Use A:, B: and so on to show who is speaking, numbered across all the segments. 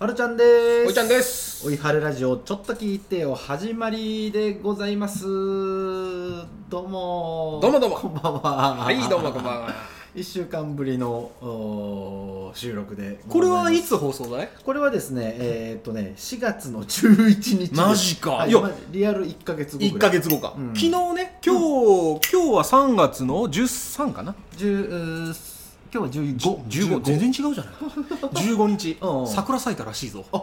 A: はるちゃんです。
B: おいちゃんです。
A: おいはるラジオちょっと聞いてよ始まりでございます。どうも。
B: どうもどうも。
A: こんばんは。
B: はいどうもこんばんは。
A: 1週間ぶりの収録で
B: これはい
A: つ
B: つ放送だい？
A: これはですねえーっとね4月の11日
B: マジか。
A: はい
B: いや
A: まあリアル1か月後
B: 1
A: ぐらい。
B: か月後か、
A: うん。
B: 昨日ね今日、今日は3月の13かな。
A: 10うー今日は15
B: 15全然違うじゃない。15日。
A: うん。
B: 桜咲いたらしいぞ。
A: あ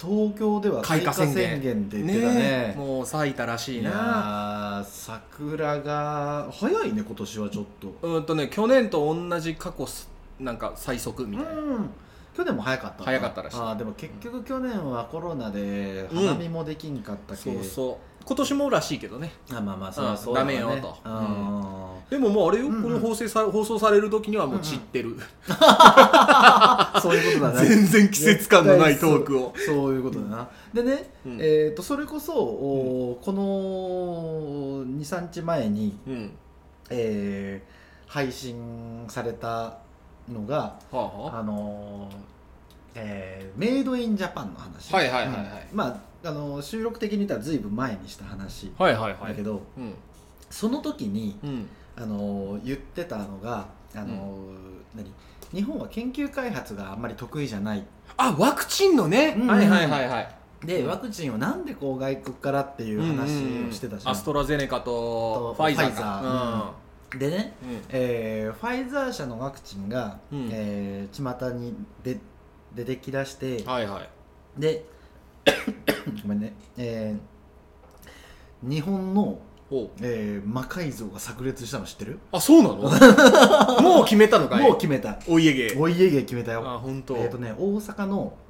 A: 東京では開花宣言って言ってたね。
B: えもう咲いたらしいな。
A: ー桜が早いね今年はちょっと。
B: うーんとね去年と同じ過去すなんか最速みたいな、
A: うん。去年も早かったな。
B: 早かったらしい。
A: あーでも結局去年はコロナで花見もできんかったけ、
B: そうそう今年もらしいけどね。
A: あまあまあそれ
B: う
A: そうだね。
B: ダメよと。
A: うん。
B: でももうあれよ、この放送さ放送される時にはもう散ってる、
A: そういうことだね。
B: 全然季節感のないトークを。
A: そういうことだな。でね、
B: うん。
A: えー、とそれこそ、おこの23日前に、
B: うん。
A: えー配信されたのが
B: はあ
A: のーえーメイドインジャパンの話。
B: はいはいはいはい。
A: うん。まああのー収録的に言ったらずいぶん前にした話
B: はいはいはい。
A: だけど、
B: うん。
A: その時に、
B: うん。
A: あのー言ってたのが、あのー何？日本は研究開発があんまり得意じゃない。
B: あワクチンのね、
A: うん。
B: はいはいはいはい。
A: でワクチンをなんでこう外国からっていう話をしてたじゃん、
B: アストラゼネカと
A: と
B: ファイザー
A: でね、
B: うん。うん。
A: えーファイザー社のワクチンが、
B: うん。
A: えー巷に出出てきだして、
B: はいはい。
A: でごめんね、えー日本の、
B: お。
A: えー魔改造が炸裂したの知ってる？
B: あそうなの？もう決めたのかい？
A: もう決めた。
B: お家芸。
A: お家芸決めたよ。
B: あ本当。
A: えっ、とね大阪の
B: うん、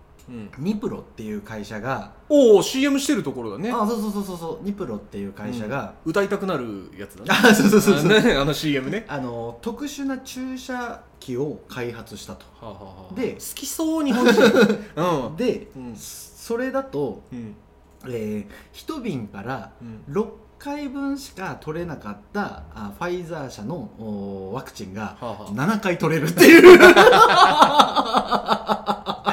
A: ニプロっていう会社が、
B: おお CM してるところだね。
A: あそうそうそうそうそう。ニプロっていう会社が、
B: 歌いたくなるやつだね。
A: あ そうそうそうそう。
B: あねあの CM ね。
A: あの 特殊な注射器を開発したと。
B: はあはあはあ。
A: で
B: 好きそう日本人。うん。
A: で、
B: うん。
A: それだと、
B: うん。
A: えー、1瓶から
B: うん。
A: 6回分しか取れなかったあファイザー社のおワクチンが
B: はあは
A: 7回取れるっていう。
B: あ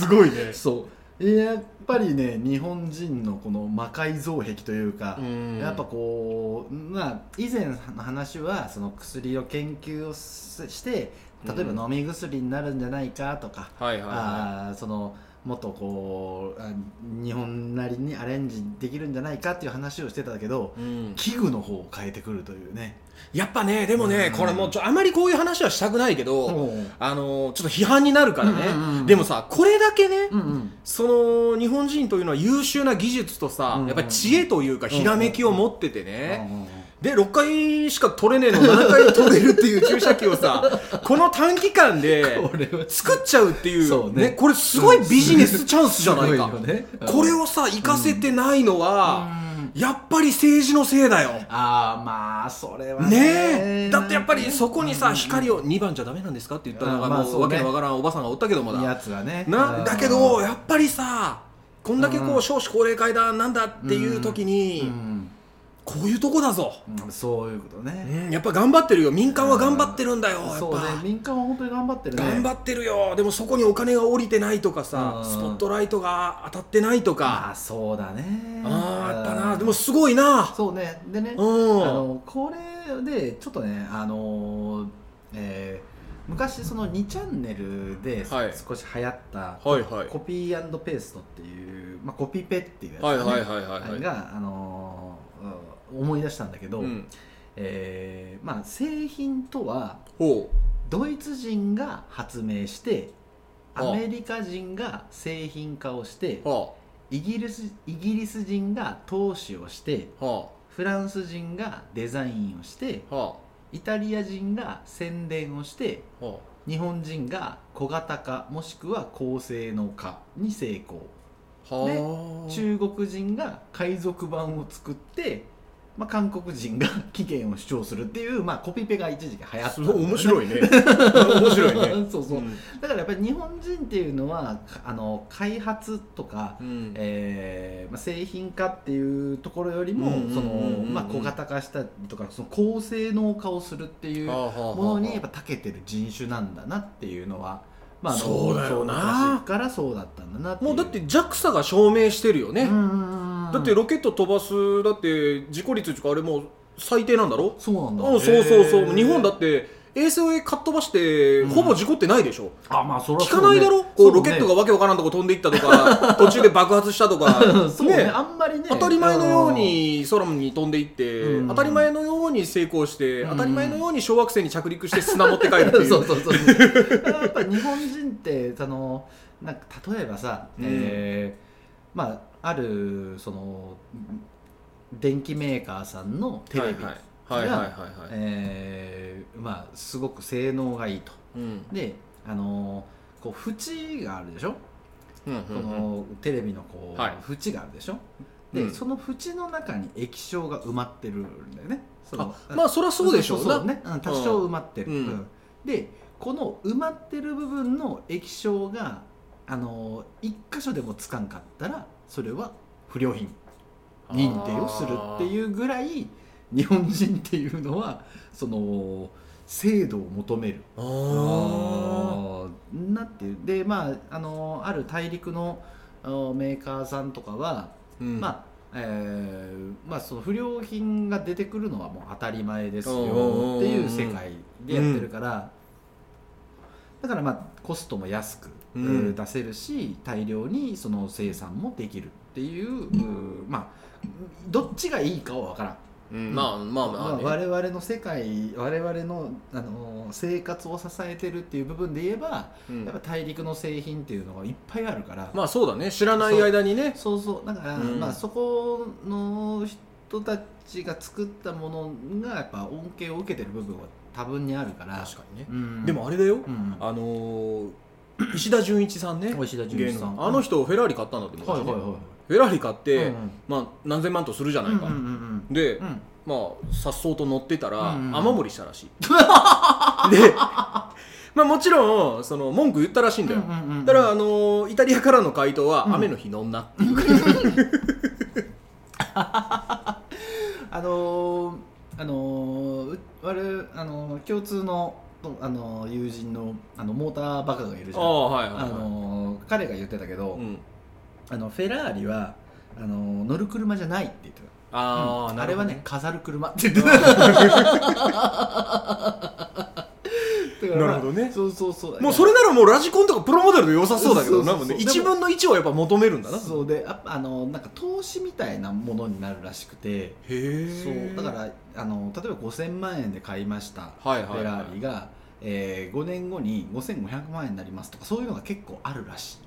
B: すごいね。
A: そう。やっぱりね日本人のこの魔改造癖というか、
B: うん。
A: やっぱこうまあ以前の話はその薬を研究をすして例えば飲み薬になるんじゃないかとか、
B: はいはいは
A: あーそのもっとこうあ日本なりにアレンジできるんじゃないかっていう話をしてたけど
B: い、うん、
A: 器具の方を変えてくるというね
B: やっぱねでもね、
A: うん。
B: これもうちょあまりこういう話はしたくないけど、
A: うん。
B: あのーちょっと批判になるからね、
A: うんうんうん。
B: でもさこれだけね、
A: うん
B: その日本人というのは優秀な技術とさ、
A: うんうん
B: やっぱり知恵というかひらめきを持っててね、
A: うん
B: で6回しか取れねえの7回取れるっていう注射器をさ この短期間で作っちゃうっていう
A: そうね。
B: これすごいビジネスチャンスじゃないか、
A: すごいよね。
B: これをさ活かせてないのは、
A: うん
B: やっぱり政治のせいだよ。
A: ああまあそれは
B: ね。え。だってやっぱりそこにさ
A: うん。
B: 光を2番じゃダメなんですかって言ったのがもうわけのわからんおばさんがおったけどもだ。
A: やつがね。
B: なだけどやっぱりさこんだけこ
A: う
B: うん。少子高齢化だなんだっていう時
A: う
B: に
A: ん
B: こういうとこだぞ。
A: うんそういうことね。
B: うんやっぱ頑張ってるよ。民間は頑張ってるんだよやっ
A: そうね。
B: ぱ
A: 民間は本当に頑張ってるね。
B: 頑張ってるよ。でもそこにお金が降りてないとかさ
A: うん。
B: スポットライトが当たってないと
A: ま
B: か
A: あそうだね。
B: ああやっぱ
A: う
B: なん。でもすごいな。
A: そうね。でね
B: うん。
A: あのこれでちょっとねあのえー昔その2チャンネルで
B: はい。
A: 少し流行った
B: はいはい。
A: コピーペーストっていう、まあ、コピペっていうやつ
B: はい
A: ね
B: はいはいはい
A: あ
B: はい。
A: れが、あの思い出したんだけど、
B: うん。
A: えーまあ、製品とは
B: ほ
A: ドイツ人が発明してアメリカ人が製品化をして
B: うは
A: イギリスイギリス人が投資をして
B: あ。は
A: フランス人がデザインをして
B: あ。は
A: イタリア人が宣伝をして
B: あ。は
A: 日本人が小型化もしくは高性能化に成功。
B: あはあ。
A: 中国人が海賊版を作って、まあ、韓国人が起源を主張するっていう、まあ、コピペが一時期流行った。
B: すごい面白いね。面白いね。
A: そうそう、
B: ん。
A: だからやっぱり日本人っていうのはかあの開発とか、
B: うん。
A: えーまあ、製品化っていうところよりも小型化したりとかその高性能化をするっていうものにやっぱ長けてる人種なんだなっていうのはまあ、
B: そうだよな。
A: 昔からそうだったんだな
B: もうだって JAXA が証明してるよね、
A: うんうんうん
B: だってロケット飛ばすだって事故率っていうかあれもう最低なんだろ？
A: そうなんだ。
B: うんそうそうそう。日本だって衛星をかっ飛ばして、
A: うん。
B: ほぼ事故ってないでしょ？
A: あまあそれは
B: 聞かないだろ、こうロケットが
A: が
B: わけわからんとこ飛んでいったとか 途中で爆発したとか。
A: そうねあんまりね。
B: 当たり前のように空に飛んでいって、
A: うん。
B: 当たり前のように成功して、
A: うん。
B: 当たり前のように小惑星に着陸して砂持って帰るっていう
A: そうそうそう。やっぱ日本人ってそのなんか例えばさ、
B: うん。
A: えーまああるその電機メーカーさんのテレビが、すごく性能がいいと。
B: うん。
A: であのこう縁があるでしょ、
B: うんうん
A: このテレビのこう、
B: はい。
A: 縁があるでしょ？で、
B: うん。
A: その縁の中に液晶が埋まってるんだよね。
B: あまあそりゃそうでしょう。な
A: そうね、う。ん多少埋まってる、
B: うん。
A: うん。でこの埋まってる部分の液晶があの一箇所でもつかんかったらそれは不良品認定をするっていうぐらい日本人っていうのはその精度を求める。なっていう。でまああのある大陸のメーカーさんとかは、
B: うん。
A: まあえーまあ、その不良品が出てくるのはもう当たり前ですよっていう世界でやってるから、だからまあコストも安く、出せるし大量にその生産もできるっていう、うんまあどっちがいいかは分からん。
B: うん。まあまあまあ、ね。
A: 我々の世界我々のあの生活を支えてるっていう部分で言えば、
B: うん。
A: やっぱ大陸の製品っていうのがいっぱいあるから、
B: まあそうだね。知らない間にね。
A: そうそうだから、
B: うん。
A: まあ、そこの人たちが作ったものがやっぱ恩恵を受けてる部分は多分にあるから。
B: 確かにね、
A: うん。
B: でもあれだよ、
A: うん。
B: あのー 石田純一さんね。
A: 石田純一さん。
B: あの人フェラーリ買ったんだって昔ね。
A: はいはいはい
B: フェラーリ買って、
A: うん
B: まあ、何千万とするじゃないか、
A: うんうんうん
B: で、
A: うん。うん。
B: まあさっそうと乗ってたら、
A: うんうん
B: 雨漏りしたらしい。でまあもちろんその文句言ったらしいんだよ、
A: うんうんうん。
B: だから、あのーイタリアからの回答は、
A: うん。
B: 雨の日乗んなっていう。
A: あのーあのーう我々あのー共通のあのー友人のあのモーターバカがいるじゃん。
B: ああはいはい、はい。
A: あのー彼が言ってたけど、
B: うん、
A: あのフェラーリはあのー乗る車じゃないって言ってた。
B: ああ、
A: うん。あれはね飾る車って言ってた
B: なるほどね。
A: そうそうそう。
B: もうそれならもうラジコンとかプロモデルで良さそうだけどなもうね。1分の1をやっぱ求めるんだな。
A: そうでやっぱあのなんか投資みたいなものになるらしくて。
B: へえ。
A: そう。だからあの例えば5000万円で買いました、
B: はいはいはい。
A: フェラーリが、えー5年後に5500万円になりますとかそういうのが結構あるらしい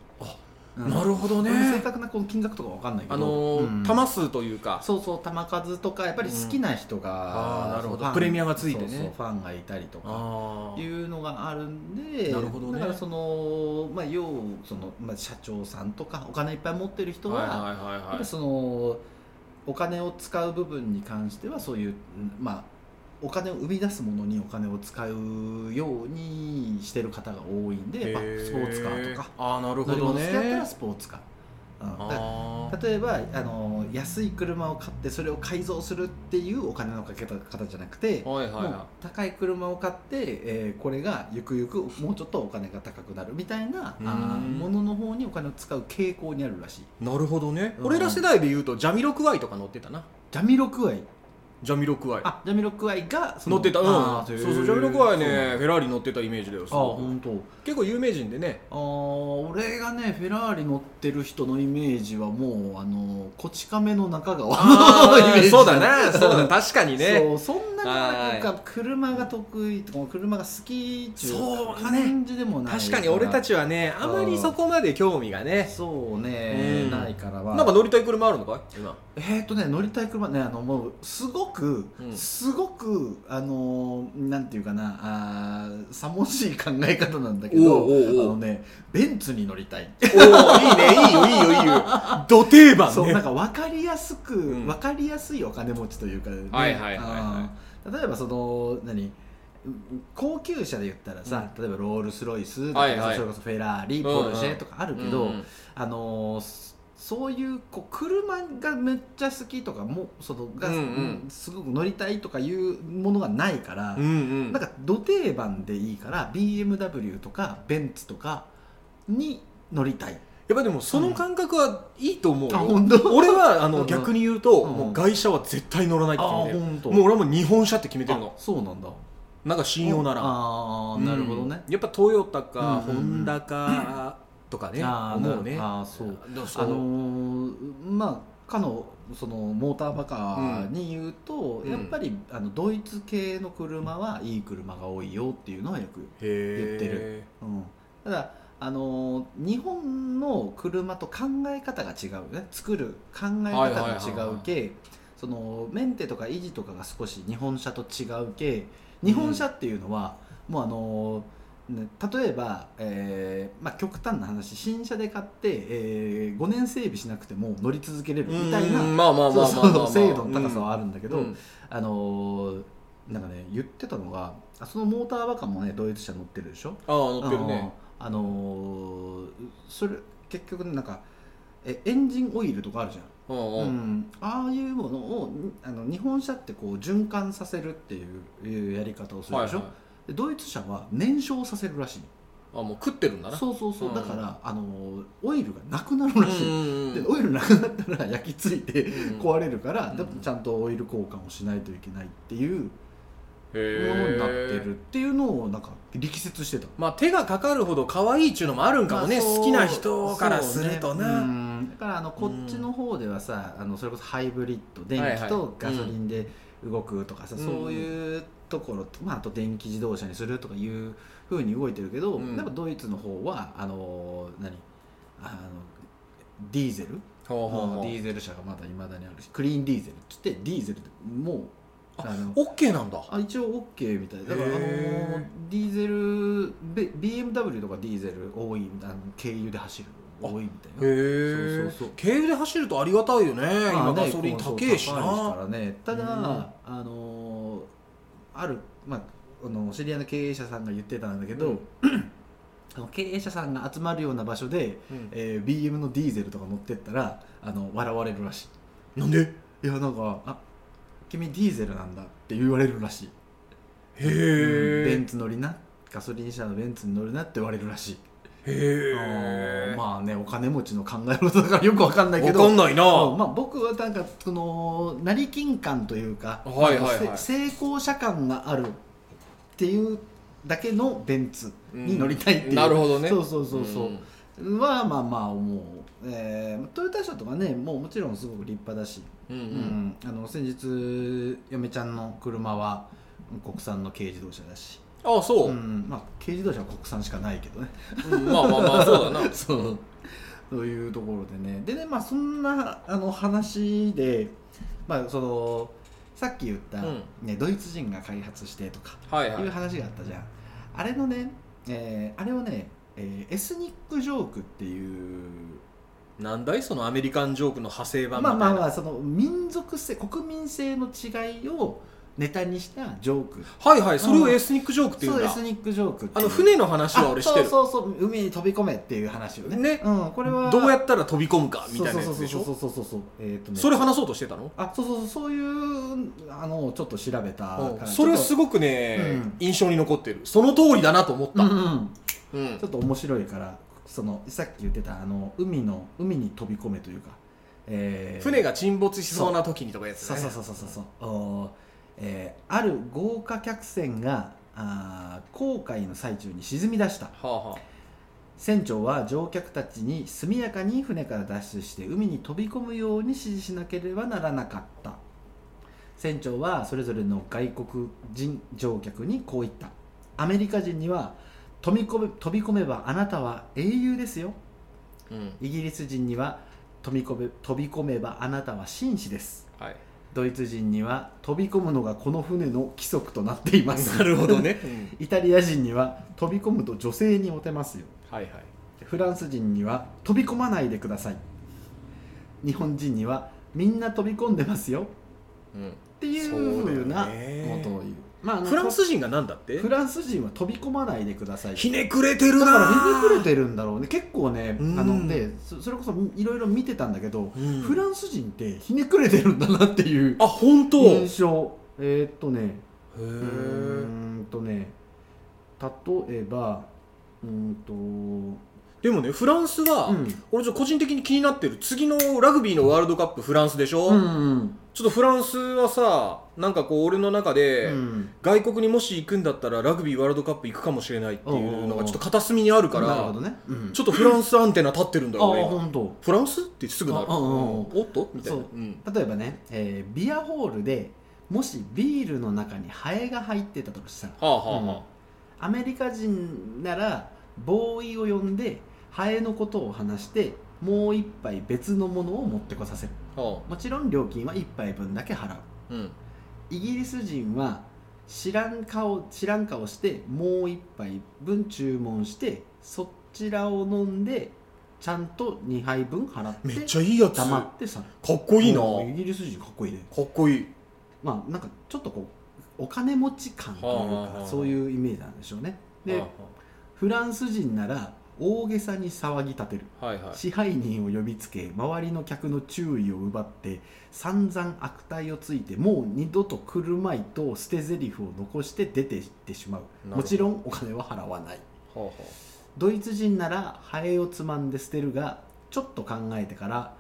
B: なるほどね。
A: 正確なこの金額とかわかんないけど。
B: あのー
A: うん。
B: 玉数というか。
A: そうそう球数とかやっぱり好きな人が、
B: あーなるほど。プレミアがついてね。
A: ファンがいたりとかいうのがあるんで
B: なるほどね。
A: だからそのまあ要その、まあ、社長さんとかお金いっぱい持ってる人は、
B: はいはいはい
A: やっぱ
B: はい
A: りそのお金を使う部分に関してはそういううんまあお金を生み出すものにお金を使うようにしてる方が多いんでやっぱスポーツカーとか。
B: ああなるほ
A: 乗り
B: ど
A: 物好きだったら
B: ね
A: スポーツカー、うん。例えばあの安い車を買ってそれを改造するっていうお金のかけ方じゃなくて、
B: はいはいは
A: 高い車を買って、えーこれがゆくゆくもうちょっとお金が高くなるみたいな
B: うん。
A: あーものの方にお金を使う傾向にあるらしい
B: い。なるほどね。
A: うん。
B: 俺ら世代で言うとジャミロクワイとか乗ってたな。
A: ジャミロクワイ
B: ジャミロクワイ。
A: あジャミロクワイが
B: 乗ってた。うん。そうそうジャミロクワイねフェラーリ乗ってたイメージだよす
A: あ本当。
B: 結構有名人でね。
A: あー俺がねフェラーリ乗ってる人のイメージはもうあのこち亀の中川のイメージ
B: そうだなそうだ確かにね。
A: そうそんななんか
B: は
A: 車が得意とか車が好きっていう感じでもない
B: 確かに俺たちはねあまりそこまで興味がね
A: そうね、
B: うん。
A: ないからは。
B: なんか乗りたい車あるのかい？今。
A: えーとね乗りたい車ねあのもうすごく、
B: うん。
A: すごくあのーなんていうかなあーさもしい考え方なんだけどあのねベンツに乗りたい。
B: いいねいいよいいよいいよ。ど 定番ね。
A: そうなんか分かりやすく、
B: ん。
A: 分かりやすいお金持ちというか、ね。
B: はいはいはい
A: 例えばその何高級車で言ったらさ、例えばロールス・ロイスとか、それこそフェラーリポルシェとかあるけど、あのーすそういうこう車がめっちゃ好きとかもそのが、
B: うんうん。
A: すごく乗りたいとかいうものがないから、
B: うんうん。
A: なんか土定番でいいから BMW とかベンツとかに乗りたい。
B: やっぱでもその感覚はいいと思うよ、
A: あ本当？
B: 俺はあの
A: うん。
B: 逆に言うと、
A: うん。
B: もう外車は絶対乗らないって決めてる、もう俺はもう日本車って決めてる
A: あ
B: の
A: そうなんだ。
B: なんか信用なら。
A: ああなるほどね、
B: うん。やっぱトヨタか、
A: うんうんうん。
B: ホンダかとかね、思うね。
A: なあーそう。あのーまあかのそのモーターバカに言うと、
B: うん。
A: やっぱりあのドイツ系の車はいい車が多いよっていうのはよく、言ってる。うん、ただあのー日本の車と考え方が違うよね。作る考え方が違うけそのメンテとか維持とかが少し日本車と違うけ日本車っていうのは、もうあのーね、例えば、えーまあ、極端な話新車で買って、え5年整備しなくても乗り続けれるみたいな
B: うんまあまあまあ
A: そう
B: まあまあまあ。
A: そう精度の高さはあるんだけど、
B: うん
A: あのーなんかね言ってたのがあそのモーターバカもねドイツ車乗ってるでしょ？
B: ああ乗ってるね。
A: あのーそれ結局なんかえエンジンオイルとかあるじゃん。
B: うん
A: う
B: うん。
A: ん、ああいうものをにあの日本車ってこう循環させるっていういうやり方をするでしょ、
B: はいはい
A: でドイツ車は燃焼させるらしい。
B: あもう食ってるんだな。
A: そうそうそう、
B: うん。
A: だからあのオイルがなくなるらしい、
B: うん
A: でオイルなくなったら焼き付いて
B: うん
A: 壊れるから、
B: うん
A: でもちゃんとオイル交換をしないといけないっていう
B: へ
A: ものになって
B: ー
A: るっていうのをなんか力説してた。
B: まあ手がかかるほど可愛いっちゅうのもあるんかもね、
A: まあそう
B: 好きな人からすると
A: そうね。
B: な、
A: うんだからあのこっちの方ではさ、あのそれこそハイブリッド電気とガソリンで動くとかさ、
B: うん。
A: そういうところと、まあ、あと電気自動車にするとかいうふうに動いてるけど、
B: うん。
A: やっぱドイツの方はあの何？あのディーゼル？
B: ほうほうほう。
A: ディーゼル車がまだいまだにあるしクリーンディーゼルっつってディーゼルでもう
B: あ
A: あの
B: オッケーなんだ。
A: あ一応 OK みたいだからあの
B: へ
A: ディーゼルベ BMW とかディーゼル多いあの経由で走る多いみたいな。
B: へえ
A: そうそうそう。
B: 経由で走るとありがたいよね。今ガソリン高えし
A: そう高いか
B: な
A: らね。ただ、
B: うん。
A: あのある、まあ、あの知り合いの経営者さんが言ってたんだけど、
B: うん。
A: あの経営者さんが集まるような場所で、
B: うん。
A: えー BM のディーゼルとか乗ってったらあの笑われるらし
B: なんで？
A: いいやなんか「あ君ディーゼルなんだ」って言われるらしい。
B: へ
A: うん。ベン
B: え
A: ツ乗りな？ガソリン車のベンツに乗るなって言われるらしい
B: へ
A: まあねお金持ちの考え事だからよくわかんないけ
B: わ
A: ど
B: かんないな。
A: うんまあ、僕はなんかその成金感というか、
B: はいはいはい。
A: せ成功者感があるっていうだけのベンツに乗りたいっていう、
B: なるほどね。
A: そうそうそうそう、はまあまあ思う、えー、トヨタ車とかねもうもちろんすごく立派だし、
B: うんう
A: うんん。あの先日嫁ちゃんの車は国産の軽自動車だし、
B: あそう。う、
A: んまあ、軽自動車は国産しかないけどね。
B: うんまあまあまあそうだな。
A: そう。そういうところでね。でねまあそんなあの話でまあそのさっき言った、
B: うん。
A: ね、ドイツ人が開発してとか
B: はいはい。
A: いう話があったじゃん、あれのね、えーあれをね、えーエスニックジョークっていう
B: なんだい？そのアメリカンジョークの派生版みたいな。
A: まあまあまあその民族性国民性の違いをネタにしたジョーク。
B: はいはいそれをエスニックジョークっていうんだ。
A: そうエスニックジョーク
B: あの船の話は俺知ってる。
A: あそうそうそう海に飛び込めっていう話をね
B: ね。
A: うん、これは。
B: どうやったら飛び込むかみたいなやつでし
A: そう
B: ょ
A: そうそうそうそう。えーとね
B: それ話そうとしてたの？
A: あそうそうそうそういうあのをちょっと調べた
B: それす
A: ご
B: ごくね、
A: うん。
B: 印象に残ってる。その通りだなと思った、
A: うん。うん。
B: うん
A: ちょっと面白いからそのさっき言ってたあの海の海に飛び込めというか、えー。
B: 船が沈没しそうな時にとかやつね。
A: そうそうそうそうそうそうえーある豪華客船があー航海の最中に沈み出した。
B: はあは
A: 船長は乗客たちに速やかに船から脱出して海に飛び込むように指示しなければならなかった。船長はそれぞれの外国人乗客にこう言った。アメリカ人には飛び込め飛び込めばあなたは英雄ですよ
B: あうん。
A: イギリス人には飛び込め飛び込めばあなたは紳士です
B: はい
A: ドイツ人には飛び込むのがこの船の規則となっています。
B: なるほどね、
A: イタリア人には飛び込むと女性にモテますよ。
B: はいはい。
A: フランス人には飛び込まないでください。日本人にはみんな飛び込んでますよ。
B: うん。
A: っていうふうな
B: ね。
A: ことを言うまああの
B: フランス人がなんだって？
A: フランス人は飛び込まないでください。
B: ひねくれてるな
A: だからひねくれてるんだろうね。結構ね
B: うん。
A: あのでそそれこそいろいろ見てたんだけど、
B: うん。
A: フランス人ってひねくれてるんだなっていう
B: あ本当。へ
A: 印象。えーっとね。うー
B: え
A: んとね。例えばうーんと
B: でもねフランスは、
A: うん。
B: 俺ちょっと個人的に気になってる。次のラグビーのワールドカップフランスでしょ、
A: うん
B: ちょっとフランスはさなんかこう俺の中で、
A: うん
B: 外国にもし行くんだったらラグビーワールドカップ行くかもしれないっていうのがちょっと片隅にあるから
A: なるほどね、うん。
B: ちょっとフランスアンテナ立ってるんだよ俺今。
A: 本当。
B: フランスってすぐなる。おっと？みたいな。
A: 例えばね、えービアホールでもしビールの中にハエが入ってたとしたら
B: はあはあは
A: アメリカ人ならボーイを呼んでハエのことを話してもう一杯別のものを持ってこさせる。もちろん料金は一杯分だけ払う。
B: あうん。
A: イギリス人は知らん顔知らん顔してもう一杯分注文してそちらを飲んでちゃんと2杯分払って
B: めっちゃいいやつ。
A: 黙
B: か
A: ってさ
B: っこいいな。
A: うんイギリス人かっこいいね。
B: かっこいい。
A: まあなんかちょっとこうお金持ち感という
B: はあはあはあ
A: かそういうイメージなんでしょうね。で
B: は
A: フランス人なら大げさに騒ぎ立てる。
B: あはいはい。
A: 支配人を呼びつけ周りの客の注意を奪って散々悪態をついてもう二度と来るまいと捨て台詞を残して出て行ってしまう。もちろんお金は払わない。
B: はあは
A: ドイツ人ならハエをつまんで捨てるがちょっと考えてから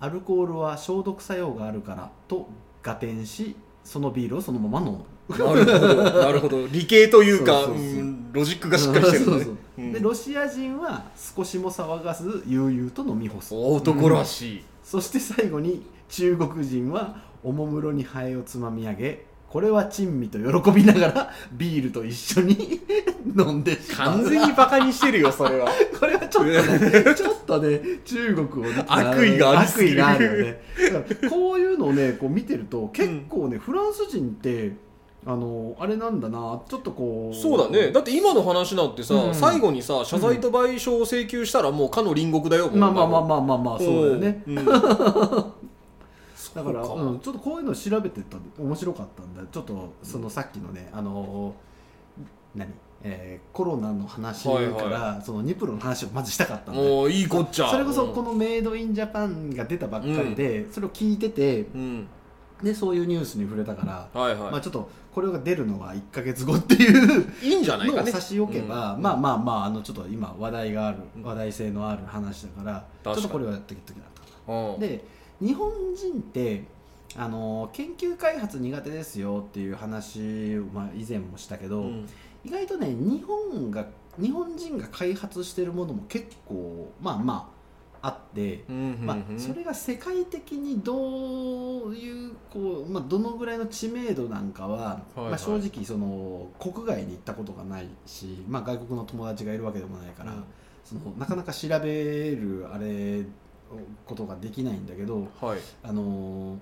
A: アルコールは消毒作用があるからと合点しそのビールをそのまま飲む。
B: あなるほど。なるほど。理系というか
A: そうそうそう。
B: うんロジックがしっかりしてるね。
A: そうそう
B: う。ん。
A: でロシア人は少しも騒がず悠々と飲み干す
B: 男らしい。
A: そして最後に中国人はおもむろにハエをつまみ上げこれは珍味と喜びながらビールと一緒に飲んでしまう。
B: 完全にバカにしてるよそれは。
A: これはちょっとねちょっとね中国をね
B: 悪意がありすぎる。
A: 悪意があるよね。だからこういうのをねこう見てると結構ね、フランス人ってあのあれなんだな。ちょっとこう。
B: そうだね。だって今の話なんてさ、
A: うん
B: 最後にさ謝罪と賠償を請求したらもうかの隣国だよもう。
A: まあまあまあまあまあまあそうだよね。
B: うん。
A: だから
B: そう
A: ん、ちょっとこういうの調べてたんで面白かったんだ。ちょっとそのさっきのねあの何、えーコロナの話から、
B: はい。
A: そのニプロの話をまずしたかったんだ。
B: もういいこっちゃ。
A: それこそこ
B: の
A: のメイドインジャパンが出たばっかりで、それを聞いてて
B: うん
A: でそういうニュースに触れたから、
B: はいはい、
A: まあ、ちょっとこれが出るのは1か月後っていう
B: いいんじゃないかね。
A: 差し置けば、
B: うん。
A: まあまあまああのちょっと今話題がある
B: うん。
A: 話題性のある話だからちょっとこれはやってきときな。と
B: うん。
A: で日本人ってあの研究開発苦手ですよっていう話を、まあ、以前もしたけど、
B: うん。
A: 意外とね日本が日本人が開発してるものも結構まあまああって、
B: うん
A: まあ、それが世界的にどういうこう、まあ、どのぐらいの知名度なんかは、まあ、正直その国外に行ったことがないし、まあ、外国の友達がいるわけでもないから、
B: うん。
A: そのなかなか調べるあれことができないんだけど
B: はい。
A: あの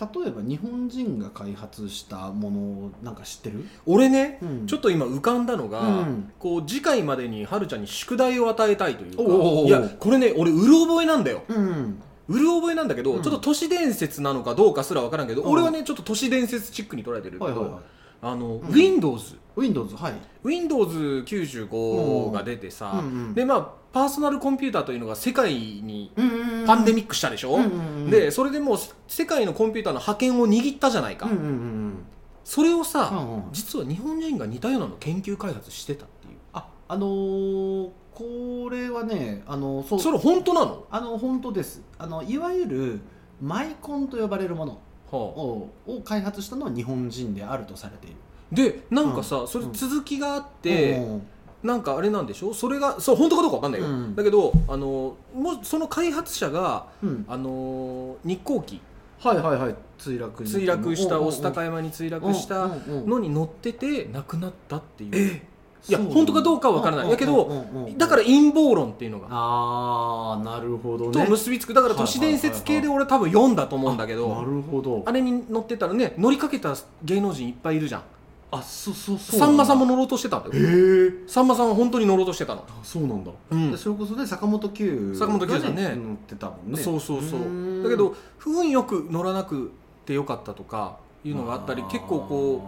A: 例えば日本人が開発したものなんか知ってる、
B: 俺ね
A: うん。
B: ちょっと今浮かんだのが、
A: うん。
B: こう次回までにはるちゃんに宿題を与えたいというかいやこれね俺うる覚えなんだよ。
A: うん。
B: うる覚えなんだけど、
A: うん。
B: ちょっと都市伝説なのかどうかすら分からんけど、
A: うん。
B: 俺はねちょっと都市伝説チックに捉えてるけど、
A: はいはいはい
B: あの、
A: ん。
B: Windows
A: Windows はい。
B: Windows95 が出てさ、
A: うんうん。
B: でまあパーソナルコンピューターというのが世界に
A: うん
B: パンデミックしたでしょ、
A: うんうんうん。
B: でそれでもう世界のコンピューターの覇権を握ったじゃないか、
A: うんうんうん
B: それをさ、
A: うんうん。
B: 実は日本人が似たようなの研究開発してたっていう。
A: ああのーこれはねあのそう。
B: それ本当なの、
A: あの本当です。あのいわゆるマイコンと呼ばれるもの。
B: は
A: をを開発したのは日本人であるとされている。
B: あ、でなんかさ、
A: うん。
B: それ続きがあって、
A: うん
B: なんかあれなんでしょ？それがそう本当かどうか分かんないよ、
A: うん。
B: だけどあのもうその開発者が
A: うん。
B: あの日航機。
A: はいはいはい。墜落
B: 墜落した御巣
A: 高
B: 鷹山に墜落したのに乗ってて亡くなったっていういや本当かどうかは分からない。だけどだから陰謀論っていうのが。
A: ああなるほど
B: と
A: ね
B: 結びつく。だから都市伝説系で俺多分読んだと思うんだけ
A: な
B: ど
A: るほど。
B: あれに乗ってたらね乗りかけた芸能人いっぱいいるじゃん。
A: あそうそうそう。
B: さんまさんも
A: へ
B: 乗ろうとしてたんだよ。
A: え
B: さんまさんは本当に乗ろうとしてたの。
A: あそうなんだ。
B: うん。
A: でそれこそね坂本九
B: 坂本九さんね。
A: が乗ってたもんね。
B: そうそうそう。だけど運よく乗らなくてよかったとかいうのがあったり結構こ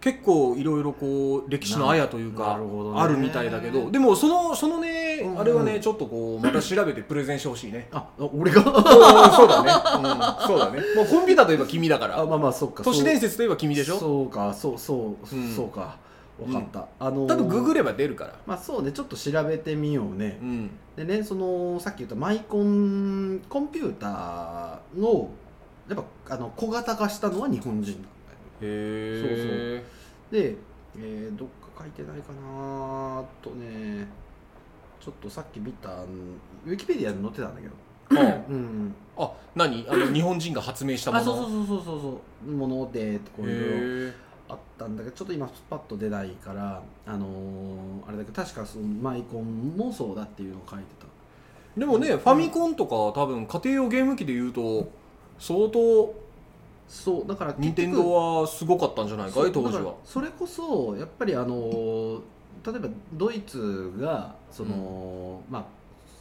B: 結構いろいろこう歴史のあやという
A: な
B: かあるみたいだけどでもそのそのね、あれはねちょっとこうまた調べてプレゼンしてほしいね。
A: ああ俺が？
B: うんそうだね、うん、そうだね。もうコンピューターといえば君だから。
A: あまあまあそっか。
B: 都市伝
A: 説
B: 説といえば君でしょ？
A: そうかそうそう、
B: うん。
A: そうか。分かった、あのー
B: 多分ググれば出るから。
A: まあそうねちょっと調べてみようね。
B: う、ん。
A: でねそのさっき言ったマイコンコンピューターのやっぱあの小型化したのは日本人なんだよ
B: へ
A: で、えーどっか書いてないかなあとねちょっとさっき見たウィキペディアに載ってたんだけど。うん
B: ああ何？あの日本人が発明したもの？
A: あそうそうそうそうそう。そうものでこういろいろ
B: へえ
A: あったんだけどちょっと今スパッと出ないからあのーあれだけど確かそのマイコンもそうだっていうのを書いてた。
B: でもね、ファミコンとか多分家庭用ゲーム機でいうと相当
A: そうだから
B: 任天堂はすごかったんじゃないか当時は。
A: それこそやっぱりあのー例えばドイツがその、まあ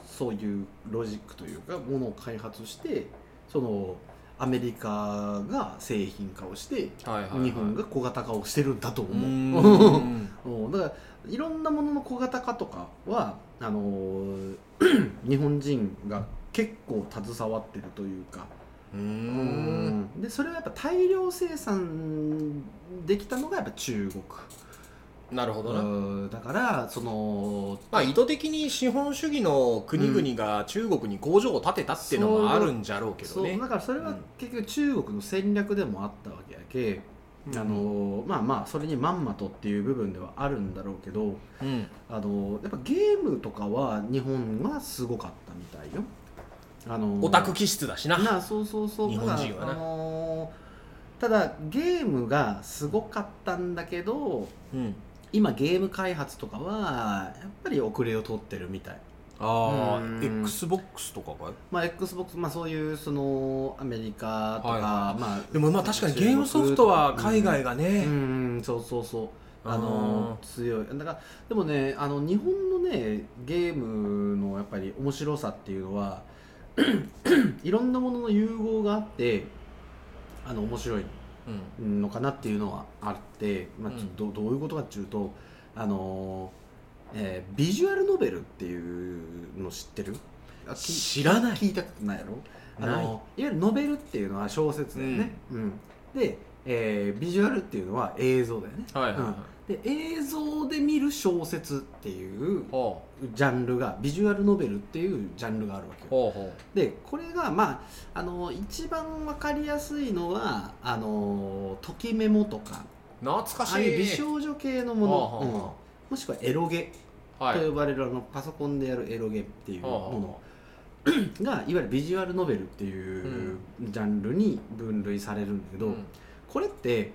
A: そういうロジックというかものを開発してそのアメリカが製品化をして
B: はいはい、はい、
A: 日本が小型化をしてるんだと
B: う。
A: 思う。だからいろんなものの小型化とかはあのー 日本人が結構携わってるというか、
B: うーん。
A: でそれはやっぱ大量生産できたのがやっぱ中国。
B: なるほどな、
A: うん。だからその
B: まあ、意図的に資本主義の国々が中国に工場を建てたっていうのもあるんじゃろうけど
A: そう
B: ね
A: だからそれは
B: うん。
A: 結局中国の戦略でもあったわけやけ、あのまあまあそれにまんまとっていう部分ではあるんだろうけど
B: うん。
A: あのやっぱゲームとかは日本はすごかったみたいよあの
B: オタク気質だしな。
A: なあそうそうそう。
B: 日本人はな。
A: あのただゲームがすごかったんだけど
B: うん。
A: 今ゲーム開発とかはやっぱり遅れを取ってるみたい。
B: ああ
A: うん。
B: XBOX とかかい？
A: まあ XBOX まあそういうそのアメリカとか、
B: はいはい
A: まあ
B: でもまあ確かにゲームソフトは海外が
A: うん、
B: ね、
A: うん。そうそうそう。あの強い。だからでもねあの日本のねゲームのやっぱり面白さっていうのはいろんなものの融合があってあの面白い
B: うん。
A: のかなっていうのはあって、まあ、ちょっとどどういうことかっていうとあの、えービジュアルノベルっていうの知ってる？
B: 知らない。
A: 聞いたことないやろ？あのい。わゆるノベルっていうのは小説だよね、うん。で、えービジュアルっていうのは映像だよね、
B: はいはいはい、
A: うん。で映像で見る小説っていう
B: ほ
A: ジャンルがビジュアルノベルっていうジャンルがあるわけよ。
B: うほう。ほ
A: でこれがまああの一番わかりやすいのはあのときメモとか。
B: う懐かしい。
A: ああいう美少女系のもの、
B: はあはあ。はあ
A: うん。もしくはエロゲ。
B: はい。
A: と呼ばれるあのパソコンでやるエロゲっていう
B: はあはあ。
A: もの。がいわゆるビジュアルノベルっていうジャンルに分類されるんだけど、
B: うん
A: これって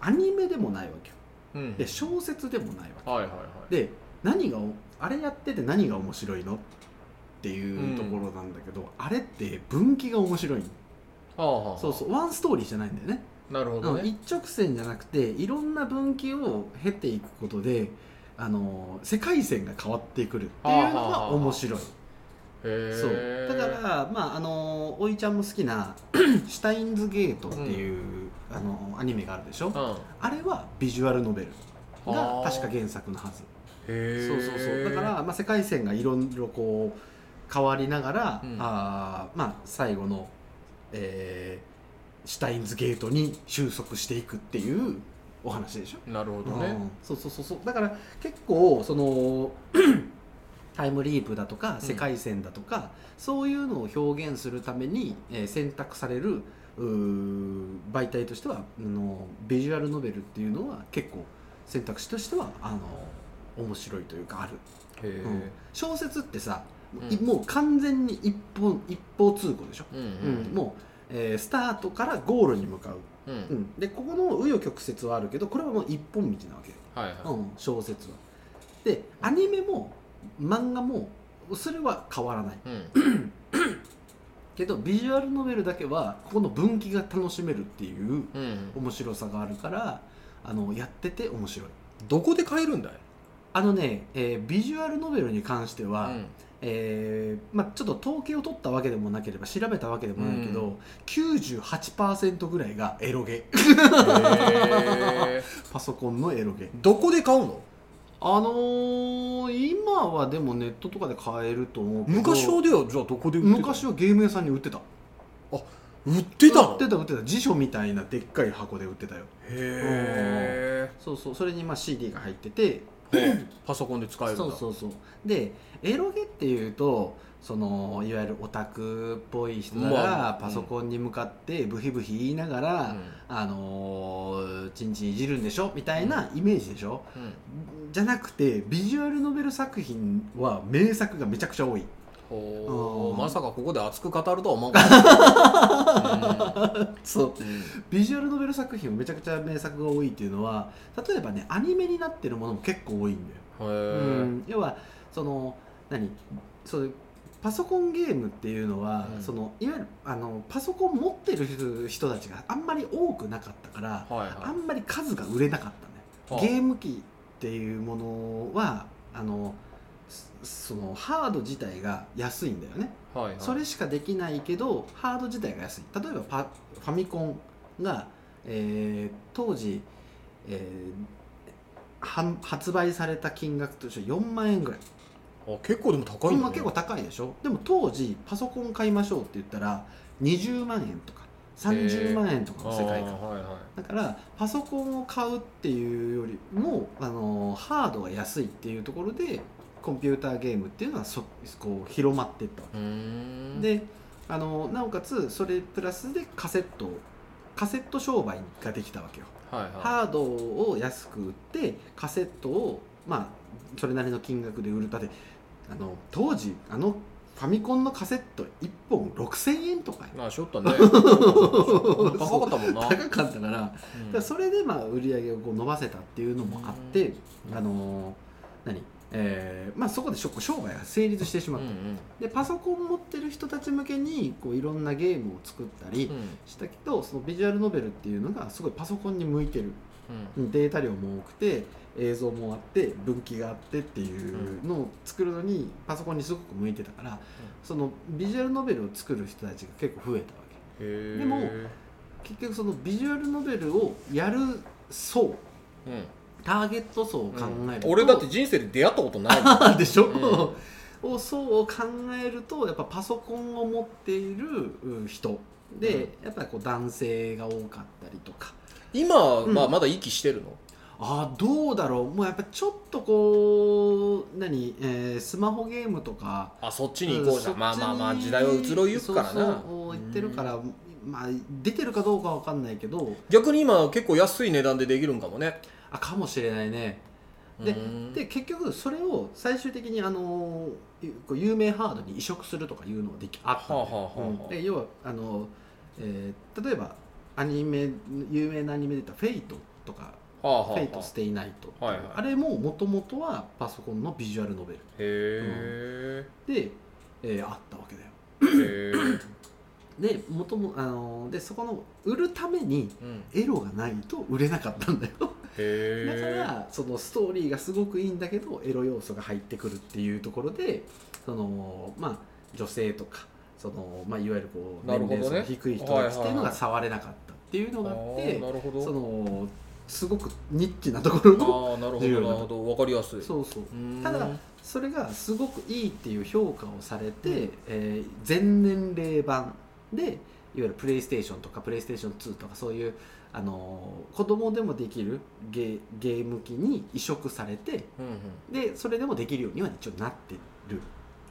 A: アニメでもないわけよ。
B: うん。
A: で小説でもないわけ。
B: はいはいはい。
A: で何がおあれやってて何が面白いのっていうところなんだけど、あれって分岐が面白いの。
B: はあはあはあ。
A: そうそう。ワンストーリーじゃないんだよね。
B: なるほどね。
A: うん一直線じゃなくていろんな分岐を経ていくことであの世界線が変わってくるっていうのが面白い。
B: へ
A: そう。
B: え
A: だからまああのおいちゃんも好きな「シュタインズゲート」っていう、あのアニメがあるでしょ、
B: うん。
A: あれはビジュアルノベルが
B: はあ。
A: 確か原作のはず。
B: へ
A: そうそうそう。だから、まあ、世界線がいろいろこう変わりながら、
B: うん。
A: あーまあ、最後の、えーシュタインズゲートに収束していくっていうお話でしょ、
B: なるほどね。
A: うん。そうそうそうそう。だから結構その タイムリープだとか世界線だとか、そういうのを表現するために、えー選択される媒体としてはあのビジュアルノベルっていうのは結構選択肢としてはあの面白いというかある、
B: へ
A: うん。小説ってさ、
B: うん。
A: いもう完全に一方一方通行でしょ、
B: えうん。
A: うん。もう、えースタートからゴールに向かう、
B: うん。うん。
A: うん、でここの紆余曲折はあるけどこれはもう一本道なわけ。よ、
B: はいはい。
A: うん、小説は。でアニメも漫画もそれは変わらない。
B: うん
A: けどビジュアルノベルだけはここの分岐が楽しめるっていう
B: うん。
A: 面白さがあるからあのやってて面白い。
B: どこで買えるんだい？
A: あのね、えービジュアルノベルに関しては、
B: うん。
A: えーまあ、ちょっと統計を取ったわけでもなければ調べたわけでもないけど、
B: うん。
A: 98%ぐらいがエロゲ。パソコンのエロゲ。
B: どこで買うの？
A: あのー、今はでもネットとかで買えると思うけど
B: 昔はではじゃあどこで売ってた
A: 昔はゲーム屋さんに売ってた。
B: 売ってた？の
A: 売ってた売ってた。辞書みたいなでっかい箱で売ってたよ。
B: へ
A: そうそう。それにまあ CD が入ってて。
B: えパソコンで使えるんだ。
A: そうそうそう。でエロゲっていうとそのいわゆるオタクっぽい人が
B: まあ
A: パソコンに向かってブヒブヒ言いながら、
B: うん。
A: あのーチンチンいじるんでしょみたいなイメージでしょ、
B: うん。
A: じゃなくてビジュアルノベル作品は名作がめちゃくちゃ多い。う。ん。
B: ほうまさかここで熱く語るとは思わなかった、
A: そう。
B: うん。
A: ビジュアルノベル作品はめちゃくちゃ名作が多いっていうのは例えばねアニメになってるものも結構多いんだよ。うん。要はその何？そうパソコンゲームっていうのは、
B: うん。
A: そのいわゆるあのパソコン持ってる人人たちがあんまり多くなかったから、
B: はいはい。
A: あんまり数が売れなかったね、
B: はあ。
A: ゲーム機っていうものはあのそそのハード自体が安いんだよね、
B: はいはい。
A: それしかできないけどハード自体が安い。例えばパファミコンが、えー当時、えーは発売された金額として4万円ぐらい
B: あ結構でも高いんだ、ね、
A: まあ結構高いでしょ？でも当時パソコン買いましょうって言ったら20万円とか30万円とかの世界観。
B: はいはい。
A: だからパソコンを買うっていうよりもあのハードが安いっていうところでコンピューターゲームっていうのはそこう広まっていった。わけであのなおかつそれプラスでカセットカセット商売ができたわけよ。
B: はいはい。
A: ハードを安く売ってカセットをまあそれなりの金額で売る。だってあの当時あのファミコンのカセット1本6000円とかよ
B: まあしょったね。高かったもんな
A: 高かったから。
B: うん
A: らそれでまあ売り上げをこう伸ばせたっていうのもあって、
B: うん。
A: あのー何？えーまあ、そこで商売が成立してしまった、
B: うんうん。
A: でパソコン持ってる人たち向けにこういろんなゲームを作ったり
B: うん。
A: したけどそのビジュアルノベルっていうのがすごいパソコンに向いてる。
B: うん
A: データ量も多くて映像もあって分岐があってっていうのを作るのにパソコンにすごく向いてたから、そのビジュアルノベルを作る人たちが結構増えたわけ。でも結局そのビジュアルノベルをやる層
B: うん。
A: ターゲット層を考えると、
B: 俺だって人生で出会ったことない
A: でしょ、
B: う
A: を層を考えるとやっぱパソコンを持っているうん人。で、やっぱりこう男性が多かったりとか
B: 今、
A: うん。
B: まあ、まだ息してるの？
A: ああどうだろう。もうやっぱちょっとこう何、えースマホゲームとか。
B: あそっちに行こうじゃん、まあまあまあ時代は移ろいゆくからな。
A: そうそう言ってるから、まあ出てるかどうかわかんないけど。
B: 逆に今結構安い値段でできるんかもね。
A: あかもしれないね。で
B: うん。
A: で結局それを最終的にあの有名ハードに移植するとかいうのができあったのよ
B: はあはあはあはあ。
A: うん。で要はあの、えー例えばアニメ有名なアニメで言ったら「Fate」とか
B: はあはあ「はあ。
A: Fate/stay night」
B: はいはい。
A: あれももともとはパソコンのビジュアルノベル。
B: へ
A: で、えーあったわけだよ。で元もあのでそこの売るために
B: うん。
A: エロがないと売れなかったんだよ。
B: へ
A: だか
B: え
A: らそのストーリーがすごくいいんだけどエロ要素が入ってくるっていうところでそのまあ女性とかその、まあ、いわゆるこう年齢層の低い人たちっていうのが触れなかったっていうのがあって
B: なるほど。
A: そのすごくニッチなところの
B: ああなるほどな。るほど。分かりやすい。
A: そうそう。ただそれがすごくいいっていう評価をされて、
B: うん。
A: えー全年齢版でいわゆるプレイステーションとかプレイステーション2とかそういう、あのー子供でもできるゲゲーム機に移植されて
B: うんうん。
A: でそれでもできるようには一応なってる、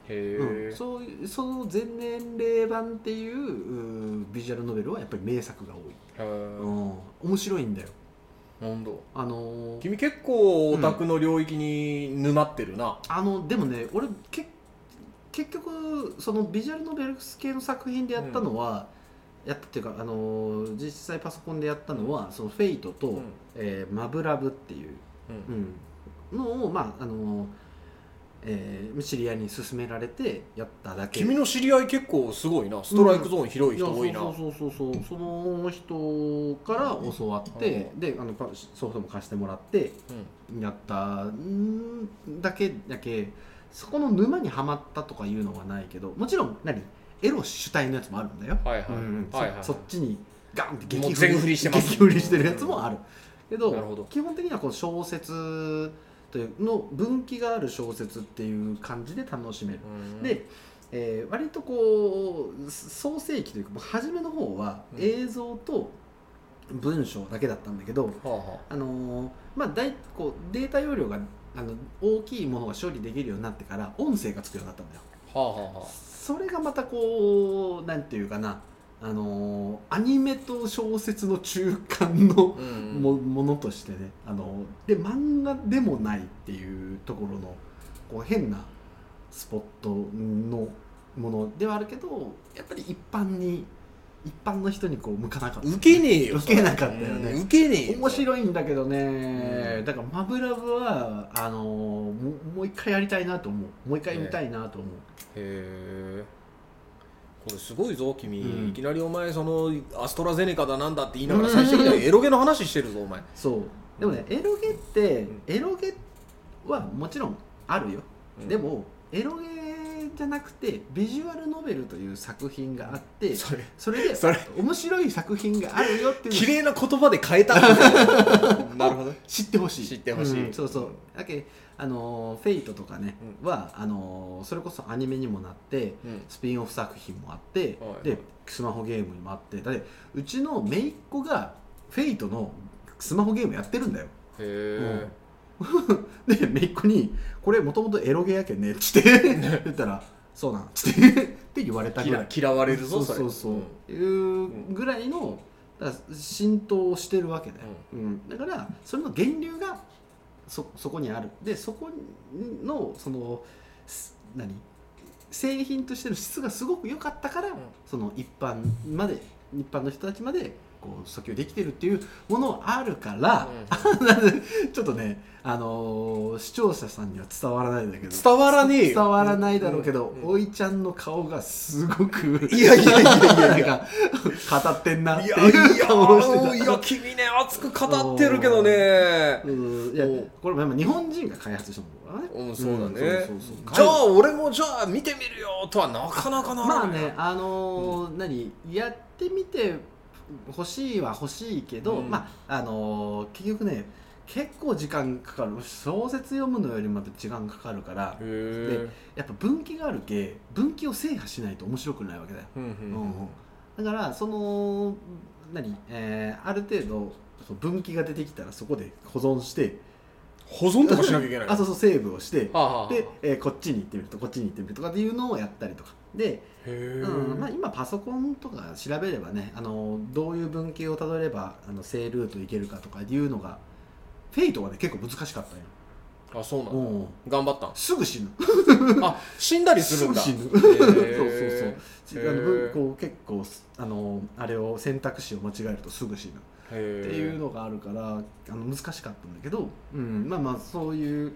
A: うん、そうその全年齢版っていううービジュアルノベルはやっぱり名作が多い、
B: へ
A: うん、面白いんだよ。
B: なんだ？
A: あのー
B: 君結構オタクの領域に沼ってるな。
A: あのでもね俺け結局そのビジュアルノベル系の作品でやったのは、やったっていうかあの実際パソコンでやったのはそのフェイトと、
B: うん。
A: えーマブラブっていう、
B: うん。
A: うん。のをまああのえー知り合いに勧められてやっただけ。
B: 君の知り合い結構すごいな。ストライクゾーン広い人多いな、
A: やそうそうそうそうその人から教わって、であのかソフトも貸してもらってやったんだけだけそこの沼にはまったとかいうのはないけどもちろん何？エロ主体のやつもあるんだよ、
B: はいはい、
A: うん。そ
B: はいはい。
A: そっちにガンって激
B: 全振りして
A: 激振りしてるやつもある。けど
B: なるほど。
A: 基本的にはこう小説というの分岐がある小説っていう感じで楽しめる。
B: うん。
A: で、えー割とこう創世記というかもう初めの方は
B: うん。
A: 映像と文章だけだったんだけど、
B: はあは
A: あ。のーまあ大こうデータ容量があの大きいものが処理できるようになってから音声がつくようになったんだよ。
B: あはあはあはあ。
A: それがまたこうなんていうかなあのーアニメと小説の中間の
B: うん
A: もものとしてねあので漫画でもないっていうところのこう変なスポットのものではあるけどやっぱり一般に一般の人にこう向かなかった。
B: 受けねえよ
A: 受けなかったよね。
B: うん受けねえよ。
A: 面白いんだけどね、
B: うん。
A: だからマブラブはあのもうもう一回やりたいなと思う。もう一回見たいなと思う、
B: へえこれすごいぞ君、
A: うん。
B: いきなりお前そのアストラゼネカだなんだって言いながら最終的にはエロゲの話してるぞお前。
A: そう。でもねエロゲって、
B: うん。
A: エロゲはもちろんあるよ、
B: うん。
A: でもエロゲじゃなくてビジュアルノベルという作品があって
B: それ
A: それで
B: それ
A: 面白い作品があるよっていう。
B: 綺麗な言葉で変えた なるほど。
A: 知ってほしい。
B: 知ってほしい。
A: うんそうそう。だけあの Fate とかね、はあのそれこそアニメにもなって
B: うん。
A: スピンオフ作品もあって、
B: はい
A: でスマホゲームにもあってだってうちの姪っ子が Fate のスマホゲームやってるんだよ。
B: へえ
A: で姪っ子に「これもともとエロゲやけんね」っつって言ったら「そうなん」っつって って言われたぐらい。
B: 嫌嫌われるぞ
A: そうそうそう、
B: れ。
A: いうぐらいのだから浸透をしてるわけだよ、うん。だからそれの源流がそそこにある。でそこのそのす何？製品としての質がすごく良かったから、その一般まで一般の人たちまでこう訴求できてるっていうものはあるから、ちょっとね、あのー視聴者さんには伝わらないんだけど。
B: 伝わらねえよ。
A: 伝わらないだろうけど、
B: うん。
A: おいちゃんの顔がすごく
B: いやいやいやいやいや。
A: なんか語ってんなって
B: い
A: う顔をしてた。
B: いや君ね熱く語ってるけどね。
A: うん。いや
B: お
A: これ日本人が開発したものだからね。
B: うんそうだね、
A: そうそうそう。
B: じゃあ俺もじゃあ見てみるよとはなかなかならない
A: まあねあのー何やってみて欲しいは欲しいけど、
B: うん。
A: まああのー結局ね結構時間かかる。小説読むのよりまた時間かかるから。
B: へ
A: やっぱ分岐があるけ分岐を制覇しないと面白くないわけだよ、
B: えうんうん。
A: うんだからその何、えーある程度その分岐が出てきたらそこで保存して。
B: 保存とかしなきゃいけない
A: あそうそうセーブをして。
B: はあはあはあ。
A: で、えーこっちに行ってみるとこっちに行ってみるとかっていうのをやったりとかで、うんまあ、今パソコンとか調べればねあのどういう分岐をたどればあの正ルート行けるかとかいうのがフェイトはね結構難しかったんよ。
B: あそうなんだ
A: うん。
B: 頑張ったん？
A: すぐ死ぬ。
B: あ死んだりするんだ。
A: すぐ死ぬ。そうそうそう。あのこう結構あのあれを選択肢を間違えるとすぐ死ぬ。っていうのがあるからあの難しかったんだけど、うん、まあまあそういううん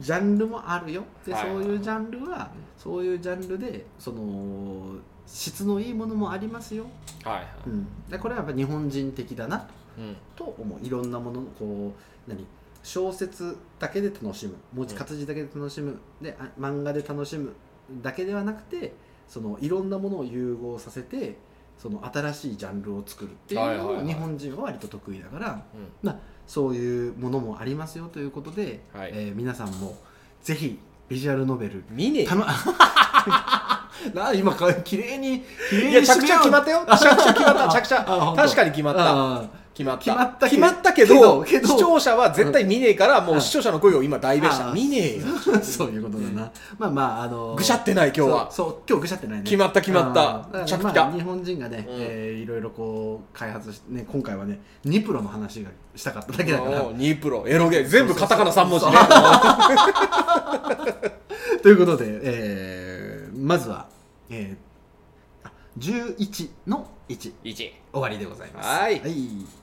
A: ジャンルもあるよ。で、
B: はい。
A: そういうジャンルはそういうジャンルでその質のいいものもありますよ、
B: はいはい。
A: うん、でこれはやっぱ日本人的だな
B: うん。
A: と思う。いろんなものこう何？小説だけで楽しむ。文字活字だけで楽しむ、であ漫画で楽しむだけではなくてそのいろんなものを融合させてその新しいジャンルを作るっていうの
B: はいはいはい。
A: を日本人は割と得意だから、
B: うん。
A: まあ、そういうものもありますよということで、
B: はい。
A: えー皆さんもぜひビジュアルノベル
B: 見ねえ
A: たの な今か綺麗に綺麗に
B: 着地は決まったよ。着地は 決まった。着地
A: あ本当
B: は確かに決まった。
A: あ
B: 決まった。
A: 決まったけ
B: 決まったけど
A: けど
B: 視聴者は絶対見ねえからもう視聴者の声を今代弁し
A: あ
B: た見ねえよ。
A: ー そういうことだな、まあまああのー
B: ぐしゃってない今日は。
A: そう今日ぐしゃってないね。
B: 決まった決まった。着地だ
A: まあ日本人がね、
B: うん。
A: えーいろいろこう開発してね今回はねニプロの話がしたかっただけだから。
B: ニープロ。エロゲ全部カタカナ3文字ね。
A: ということで、えーまずは、えーあ11の1
B: 1
A: 終わりでございます。
B: はい。
A: はい